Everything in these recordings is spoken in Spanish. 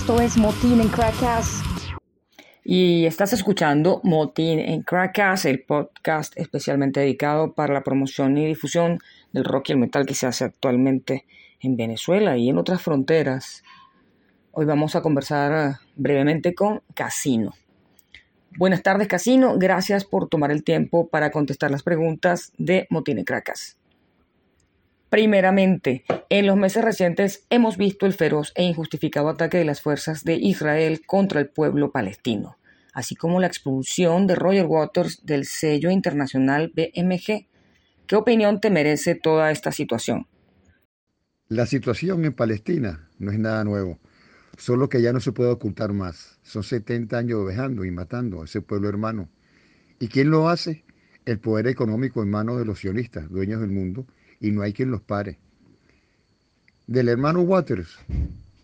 esto es Motín en Crackas. Y estás escuchando Motín en Crackas, el podcast especialmente dedicado para la promoción y difusión del rock y el metal que se hace actualmente en Venezuela y en otras fronteras. Hoy vamos a conversar brevemente con Casino. Buenas tardes, Casino. Gracias por tomar el tiempo para contestar las preguntas de Motín en Crackas. Primeramente, en los meses recientes hemos visto el feroz e injustificado ataque de las fuerzas de Israel contra el pueblo palestino, así como la expulsión de Roger Waters del sello internacional BMG. ¿Qué opinión te merece toda esta situación? La situación en Palestina no es nada nuevo, solo que ya no se puede ocultar más. Son 70 años ovejando y matando a ese pueblo hermano. ¿Y quién lo hace? El poder económico en manos de los sionistas, dueños del mundo, y no hay quien los pare. Del hermano Waters,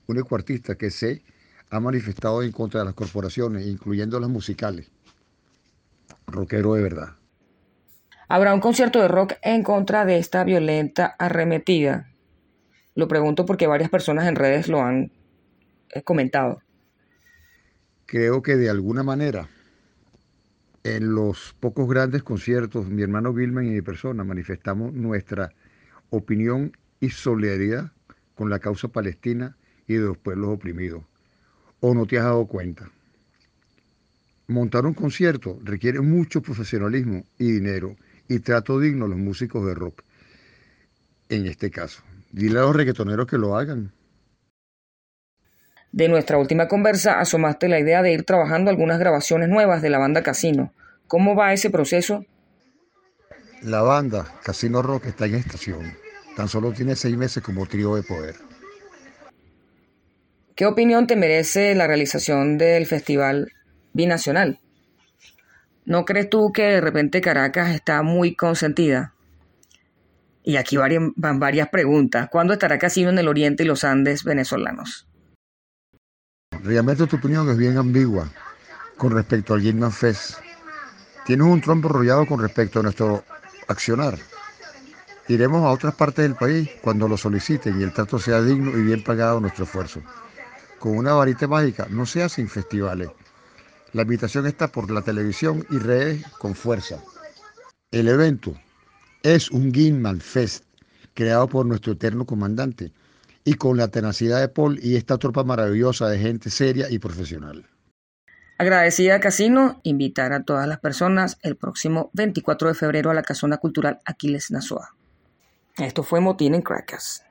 un ecuartista que se ha manifestado en contra de las corporaciones, incluyendo las musicales. Rockero de verdad. ¿Habrá un concierto de rock en contra de esta violenta arremetida? Lo pregunto porque varias personas en redes lo han eh, comentado. Creo que de alguna manera, en los pocos grandes conciertos, mi hermano Gilman y mi persona manifestamos nuestra opinión y solidaridad con la causa palestina y de los pueblos oprimidos. ¿O no te has dado cuenta? Montar un concierto requiere mucho profesionalismo y dinero y trato digno a los músicos de rock. En este caso, dile a los reggaetoneros que lo hagan. De nuestra última conversa asomaste la idea de ir trabajando algunas grabaciones nuevas de la banda Casino. ¿Cómo va ese proceso? La banda Casino Rock está en estación. Tan solo tiene seis meses como trío de poder. ¿Qué opinión te merece la realización del festival binacional? ¿No crees tú que de repente Caracas está muy consentida? Y aquí van varias preguntas. ¿Cuándo estará Casino en el Oriente y los Andes venezolanos? Realmente tu opinión es bien ambigua con respecto al Gilman Fest. Tienes un trompo rollado con respecto a nuestro accionar. Iremos a otras partes del país cuando lo soliciten y el trato sea digno y bien pagado nuestro esfuerzo. Con una varita mágica no se hacen festivales. La invitación está por la televisión y redes con fuerza. El evento es un Gilman Fest creado por nuestro eterno comandante y con la tenacidad de Paul y esta tropa maravillosa de gente seria y profesional. Agradecida Casino, invitar a todas las personas el próximo 24 de febrero a la Casona Cultural Aquiles Nazoa. Esto fue Motín en Crackas.